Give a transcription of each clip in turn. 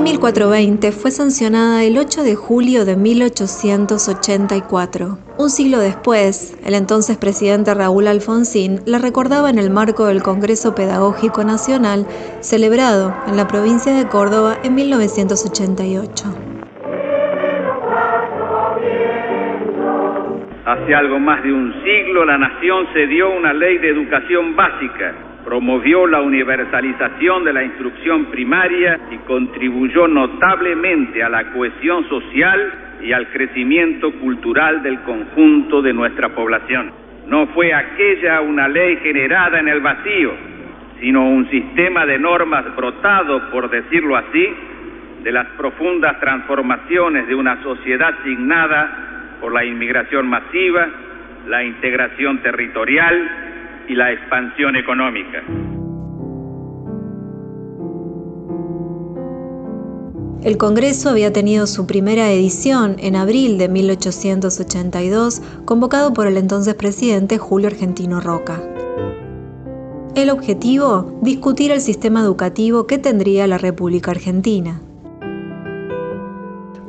Ley 1420 fue sancionada el 8 de julio de 1884. Un siglo después, el entonces presidente Raúl Alfonsín la recordaba en el marco del Congreso Pedagógico Nacional celebrado en la provincia de Córdoba en 1988. Hace algo más de un siglo la nación se dio una ley de educación básica promovió la universalización de la instrucción primaria y contribuyó notablemente a la cohesión social y al crecimiento cultural del conjunto de nuestra población. No fue aquella una ley generada en el vacío, sino un sistema de normas brotado, por decirlo así, de las profundas transformaciones de una sociedad signada por la inmigración masiva, la integración territorial, y la expansión económica. El Congreso había tenido su primera edición en abril de 1882, convocado por el entonces presidente Julio Argentino Roca. El objetivo, discutir el sistema educativo que tendría la República Argentina.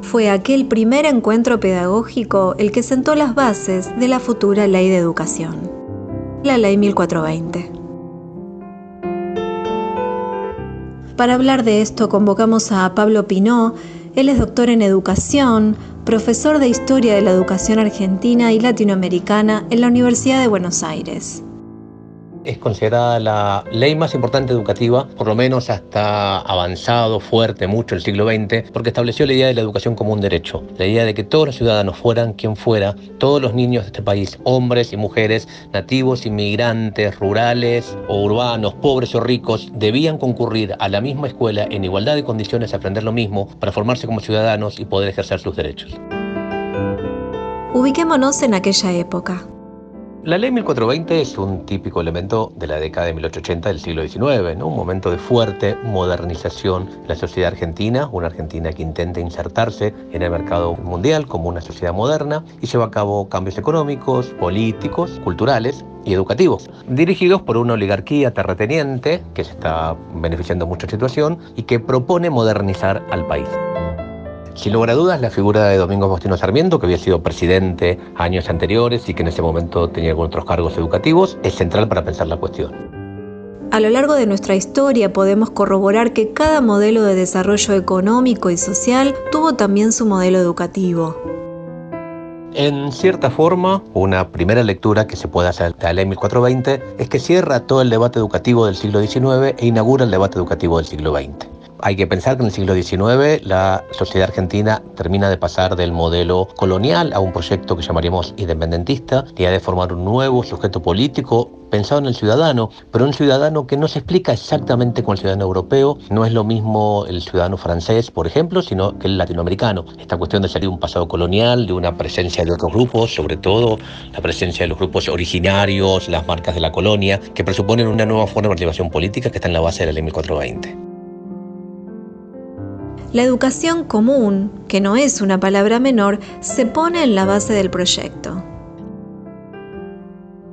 Fue aquel primer encuentro pedagógico el que sentó las bases de la futura ley de educación la Ley 1420. Para hablar de esto convocamos a Pablo Pinó, él es doctor en educación, profesor de Historia de la Educación Argentina y Latinoamericana en la Universidad de Buenos Aires es considerada la ley más importante educativa, por lo menos hasta avanzado, fuerte, mucho el siglo XX, porque estableció la idea de la educación como un derecho, la idea de que todos los ciudadanos fueran quien fuera, todos los niños de este país, hombres y mujeres, nativos, inmigrantes, rurales o urbanos, pobres o ricos, debían concurrir a la misma escuela en igualdad de condiciones a aprender lo mismo para formarse como ciudadanos y poder ejercer sus derechos. Ubiquémonos en aquella época. La ley 1420 es un típico elemento de la década de 1880 del siglo XIX, un momento de fuerte modernización en la sociedad argentina, una Argentina que intenta insertarse en el mercado mundial como una sociedad moderna y lleva a cabo cambios económicos, políticos, culturales y educativos, dirigidos por una oligarquía terrateniente que se está beneficiando mucho de la situación y que propone modernizar al país. Sin lugar a dudas, la figura de Domingo Faustino Sarmiento, que había sido presidente años anteriores y que en ese momento tenía algunos otros cargos educativos, es central para pensar la cuestión. A lo largo de nuestra historia podemos corroborar que cada modelo de desarrollo económico y social tuvo también su modelo educativo. En cierta forma, una primera lectura que se puede hacer de la ley 1420 es que cierra todo el debate educativo del siglo XIX e inaugura el debate educativo del siglo XX. Hay que pensar que en el siglo XIX la sociedad argentina termina de pasar del modelo colonial a un proyecto que llamaríamos independentista, y de formar un nuevo sujeto político pensado en el ciudadano, pero un ciudadano que no se explica exactamente con el ciudadano europeo, no es lo mismo el ciudadano francés, por ejemplo, sino que el latinoamericano. Esta cuestión de salir de un pasado colonial, de una presencia de otros grupos, sobre todo la presencia de los grupos originarios, las marcas de la colonia, que presuponen una nueva forma de participación política que está en la base de la ley 1420. La educación común, que no es una palabra menor, se pone en la base del proyecto.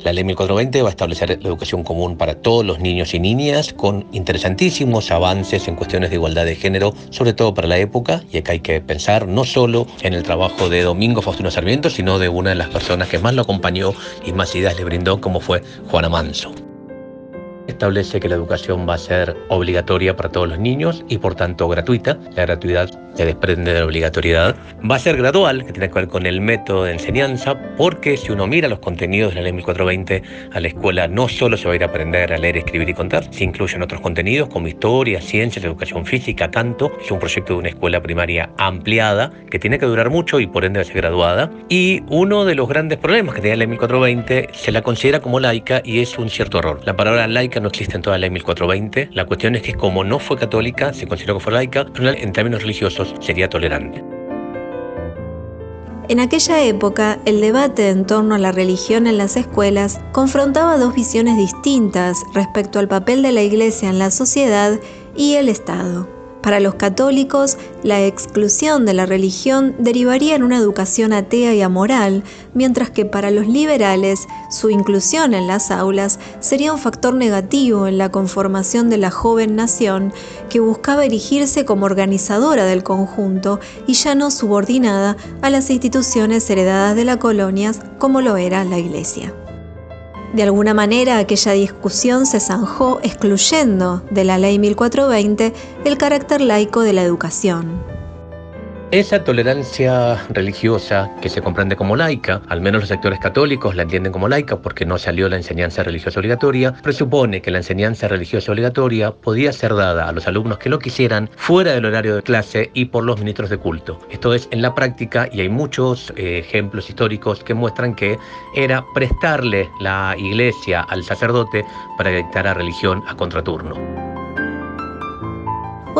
La ley 1420 va a establecer la educación común para todos los niños y niñas con interesantísimos avances en cuestiones de igualdad de género, sobre todo para la época, y acá hay que pensar no solo en el trabajo de Domingo Faustino Sarmiento, sino de una de las personas que más lo acompañó y más ideas le brindó, como fue Juana Manso establece que la educación va a ser obligatoria para todos los niños y por tanto gratuita. La gratuidad se desprende de la obligatoriedad. Va a ser gradual, que tiene que ver con el método de enseñanza, porque si uno mira los contenidos de la ley 1420 a la escuela, no solo se va a ir a aprender a leer, escribir y contar, se incluyen otros contenidos como historia, ciencias, educación física, canto. Es un proyecto de una escuela primaria ampliada que tiene que durar mucho y por ende va a ser graduada. Y uno de los grandes problemas que tiene la ley 1420 se la considera como laica y es un cierto error. La palabra laica no existe en toda la ley 1420. La cuestión es que como no fue católica, se consideró que fue laica, pero en términos religiosos sería tolerante. En aquella época, el debate en torno a la religión en las escuelas confrontaba dos visiones distintas respecto al papel de la Iglesia en la sociedad y el Estado. Para los católicos, la exclusión de la religión derivaría en una educación atea y amoral, mientras que para los liberales, su inclusión en las aulas sería un factor negativo en la conformación de la joven nación que buscaba erigirse como organizadora del conjunto y ya no subordinada a las instituciones heredadas de las colonias como lo era la Iglesia. De alguna manera aquella discusión se zanjó excluyendo de la Ley 1420 el carácter laico de la educación. Esa tolerancia religiosa que se comprende como laica, al menos los sectores católicos la entienden como laica porque no salió la enseñanza religiosa obligatoria, presupone que la enseñanza religiosa obligatoria podía ser dada a los alumnos que lo quisieran fuera del horario de clase y por los ministros de culto. Esto es en la práctica y hay muchos eh, ejemplos históricos que muestran que era prestarle la iglesia al sacerdote para que dictara religión a contraturno.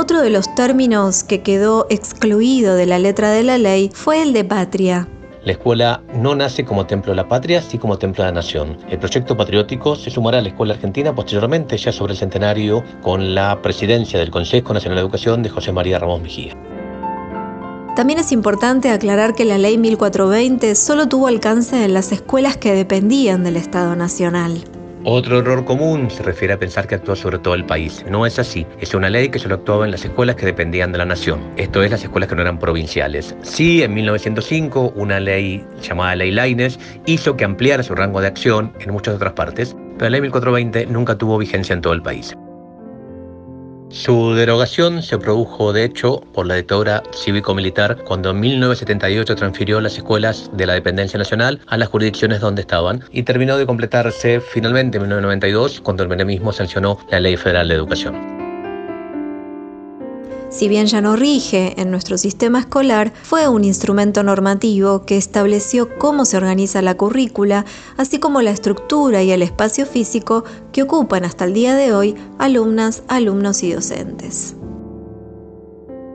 Otro de los términos que quedó excluido de la letra de la ley fue el de patria. La escuela no nace como templo de la patria, sino como templo de la nación. El proyecto patriótico se sumará a la escuela argentina posteriormente, ya sobre el centenario, con la presidencia del Consejo Nacional de Educación de José María Ramos Mejía. También es importante aclarar que la ley 1420 solo tuvo alcance en las escuelas que dependían del Estado Nacional. Otro error común se refiere a pensar que actuó sobre todo el país. No es así. Es una ley que solo actuaba en las escuelas que dependían de la nación. Esto es las escuelas que no eran provinciales. Sí, en 1905, una ley llamada Ley Laines hizo que ampliara su rango de acción en muchas otras partes, pero la ley 1420 nunca tuvo vigencia en todo el país. Su derogación se produjo, de hecho, por la dictadura cívico-militar cuando en 1978 transfirió las escuelas de la dependencia nacional a las jurisdicciones donde estaban y terminó de completarse finalmente en 1992 cuando el menemismo sancionó la Ley Federal de Educación si bien ya no rige en nuestro sistema escolar, fue un instrumento normativo que estableció cómo se organiza la currícula, así como la estructura y el espacio físico que ocupan hasta el día de hoy alumnas, alumnos y docentes.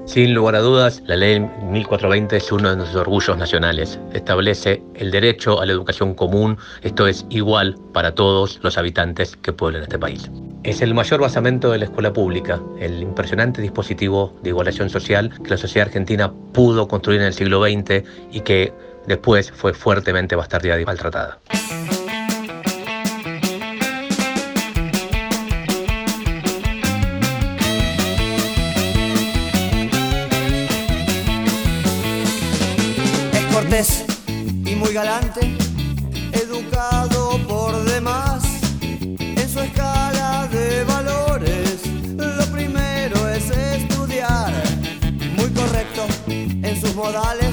Sin lugar a dudas, la ley 1420 es uno de nuestros orgullos nacionales. Establece el derecho a la educación común, esto es igual para todos los habitantes que pueblan este país. Es el mayor basamento de la escuela pública, el impresionante dispositivo de igualación social que la sociedad argentina pudo construir en el siglo XX y que después fue fuertemente bastardeada y maltratada. Y muy galante, educado por demás en su escala de valores. Lo primero es estudiar, muy correcto en sus modales,